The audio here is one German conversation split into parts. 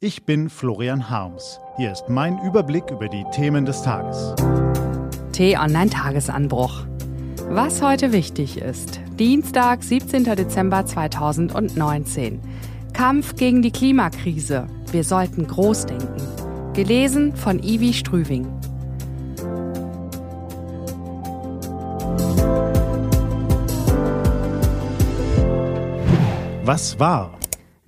Ich bin Florian Harms. Hier ist mein Überblick über die Themen des Tages. T-Online-Tagesanbruch. Was heute wichtig ist. Dienstag, 17. Dezember 2019. Kampf gegen die Klimakrise. Wir sollten groß denken. Gelesen von Ivi Strüving. Was war?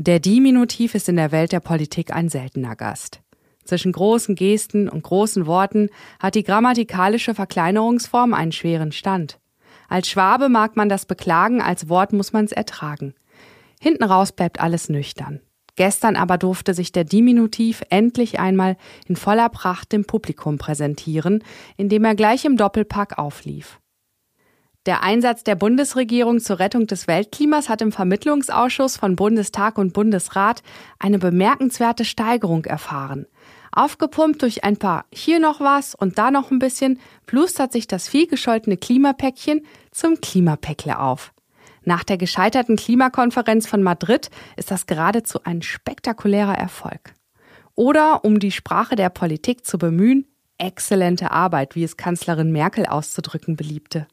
Der Diminutiv ist in der Welt der Politik ein seltener Gast. Zwischen großen Gesten und großen Worten hat die grammatikalische Verkleinerungsform einen schweren Stand. Als Schwabe mag man das beklagen, als Wort muss man es ertragen. Hinten raus bleibt alles nüchtern. Gestern aber durfte sich der Diminutiv endlich einmal in voller Pracht dem Publikum präsentieren, indem er gleich im Doppelpack auflief. Der Einsatz der Bundesregierung zur Rettung des Weltklimas hat im Vermittlungsausschuss von Bundestag und Bundesrat eine bemerkenswerte Steigerung erfahren. Aufgepumpt durch ein paar hier noch was und da noch ein bisschen, plustert sich das vielgescholtene Klimapäckchen zum Klimapäckle auf. Nach der gescheiterten Klimakonferenz von Madrid ist das geradezu ein spektakulärer Erfolg. Oder, um die Sprache der Politik zu bemühen, exzellente Arbeit, wie es Kanzlerin Merkel auszudrücken beliebte.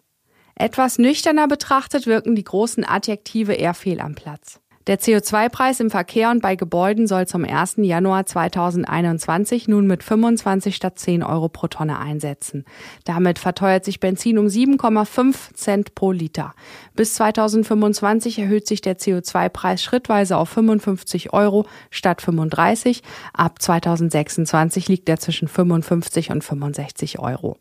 Etwas nüchterner betrachtet wirken die großen Adjektive eher fehl am Platz. Der CO2-Preis im Verkehr und bei Gebäuden soll zum 1. Januar 2021 nun mit 25 statt 10 Euro pro Tonne einsetzen. Damit verteuert sich Benzin um 7,5 Cent pro Liter. Bis 2025 erhöht sich der CO2-Preis schrittweise auf 55 Euro statt 35. Ab 2026 liegt er zwischen 55 und 65 Euro.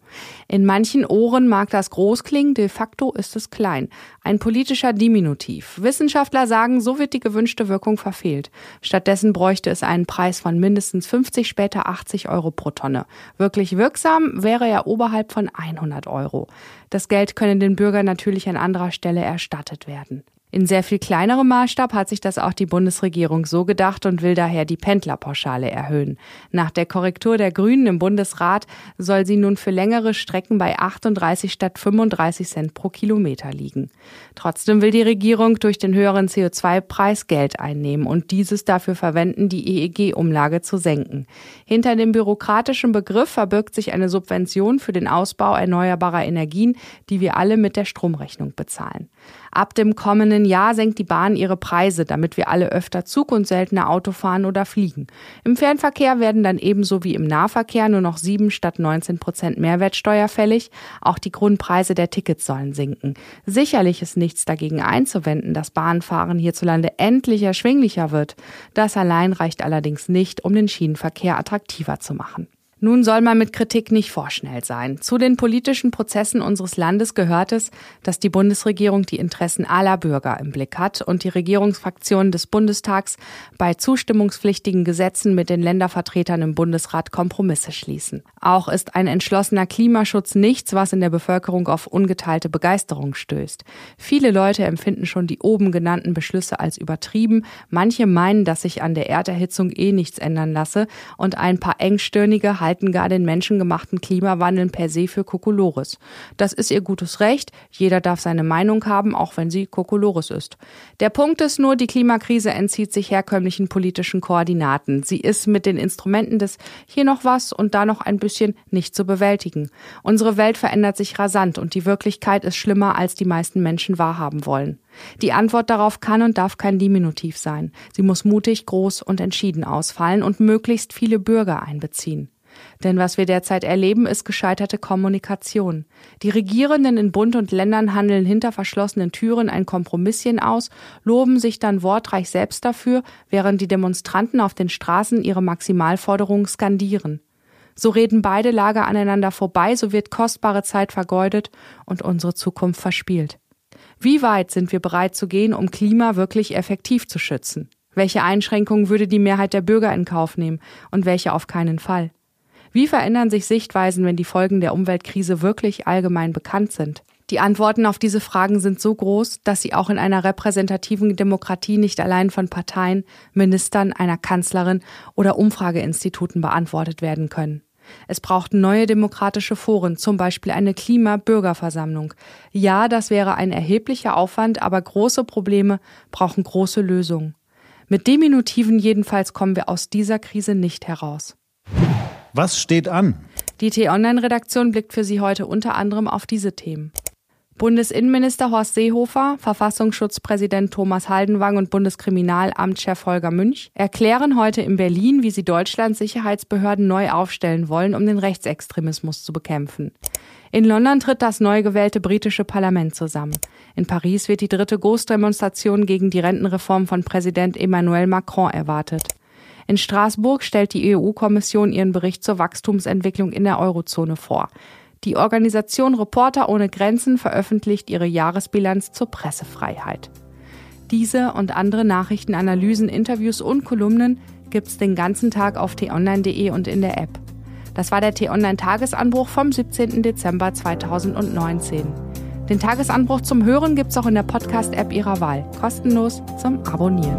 In manchen Ohren mag das groß klingen, de facto ist es klein. Ein politischer Diminutiv. Wissenschaftler sagen, so wird die gewünschte Wirkung verfehlt. Stattdessen bräuchte es einen Preis von mindestens 50, später 80 Euro pro Tonne. Wirklich wirksam wäre er oberhalb von 100 Euro. Das Geld könne den Bürgern natürlich an anderer Stelle erstattet werden. In sehr viel kleinerem Maßstab hat sich das auch die Bundesregierung so gedacht und will daher die Pendlerpauschale erhöhen. Nach der Korrektur der Grünen im Bundesrat soll sie nun für längere Strecken bei 38 statt 35 Cent pro Kilometer liegen. Trotzdem will die Regierung durch den höheren CO2-Preis Geld einnehmen und dieses dafür verwenden, die EEG-Umlage zu senken. Hinter dem bürokratischen Begriff verbirgt sich eine Subvention für den Ausbau erneuerbarer Energien, die wir alle mit der Stromrechnung bezahlen. Ab dem kommenden Jahr senkt die Bahn ihre Preise, damit wir alle öfter Zug und seltener Auto fahren oder fliegen. Im Fernverkehr werden dann ebenso wie im Nahverkehr nur noch sieben statt 19 Prozent Mehrwertsteuer fällig. Auch die Grundpreise der Tickets sollen sinken. Sicherlich ist nichts dagegen einzuwenden, dass Bahnfahren hierzulande endlich erschwinglicher wird. Das allein reicht allerdings nicht, um den Schienenverkehr attraktiver zu machen. Nun soll man mit Kritik nicht vorschnell sein. Zu den politischen Prozessen unseres Landes gehört es, dass die Bundesregierung die Interessen aller Bürger im Blick hat und die Regierungsfraktionen des Bundestags bei zustimmungspflichtigen Gesetzen mit den Ländervertretern im Bundesrat Kompromisse schließen. Auch ist ein entschlossener Klimaschutz nichts, was in der Bevölkerung auf ungeteilte Begeisterung stößt. Viele Leute empfinden schon die oben genannten Beschlüsse als übertrieben. Manche meinen, dass sich an der Erderhitzung eh nichts ändern lasse und ein paar engstirnige halten halten gar den menschengemachten Klimawandel per se für Kokolores. Das ist ihr gutes Recht. Jeder darf seine Meinung haben, auch wenn sie Kokolores ist. Der Punkt ist nur, die Klimakrise entzieht sich herkömmlichen politischen Koordinaten. Sie ist mit den Instrumenten des hier noch was und da noch ein bisschen nicht zu bewältigen. Unsere Welt verändert sich rasant und die Wirklichkeit ist schlimmer, als die meisten Menschen wahrhaben wollen. Die Antwort darauf kann und darf kein Diminutiv sein. Sie muss mutig, groß und entschieden ausfallen und möglichst viele Bürger einbeziehen. Denn was wir derzeit erleben, ist gescheiterte Kommunikation. Die Regierenden in Bund und Ländern handeln hinter verschlossenen Türen ein Kompromisschen aus, loben sich dann wortreich selbst dafür, während die Demonstranten auf den Straßen ihre Maximalforderungen skandieren. So reden beide Lager aneinander vorbei, so wird kostbare Zeit vergeudet und unsere Zukunft verspielt. Wie weit sind wir bereit zu gehen, um Klima wirklich effektiv zu schützen? Welche Einschränkungen würde die Mehrheit der Bürger in Kauf nehmen und welche auf keinen Fall? Wie verändern sich Sichtweisen, wenn die Folgen der Umweltkrise wirklich allgemein bekannt sind? Die Antworten auf diese Fragen sind so groß, dass sie auch in einer repräsentativen Demokratie nicht allein von Parteien, Ministern, einer Kanzlerin oder Umfrageinstituten beantwortet werden können. Es braucht neue demokratische Foren, zum Beispiel eine Klima-Bürgerversammlung. Ja, das wäre ein erheblicher Aufwand, aber große Probleme brauchen große Lösungen. Mit Diminutiven jedenfalls kommen wir aus dieser Krise nicht heraus. Was steht an? Die T-Online-Redaktion blickt für Sie heute unter anderem auf diese Themen. Bundesinnenminister Horst Seehofer, Verfassungsschutzpräsident Thomas Haldenwang und Bundeskriminalamtschef Holger Münch erklären heute in Berlin, wie sie Deutschlands Sicherheitsbehörden neu aufstellen wollen, um den Rechtsextremismus zu bekämpfen. In London tritt das neu gewählte britische Parlament zusammen. In Paris wird die dritte Großdemonstration gegen die Rentenreform von Präsident Emmanuel Macron erwartet. In Straßburg stellt die EU-Kommission ihren Bericht zur Wachstumsentwicklung in der Eurozone vor. Die Organisation Reporter ohne Grenzen veröffentlicht ihre Jahresbilanz zur Pressefreiheit. Diese und andere Nachrichten, Analysen, Interviews und Kolumnen gibt's den ganzen Tag auf t-online.de und in der App. Das war der T-Online-Tagesanbruch vom 17. Dezember 2019. Den Tagesanbruch zum Hören gibt's auch in der Podcast-App Ihrer Wahl, kostenlos zum Abonnieren.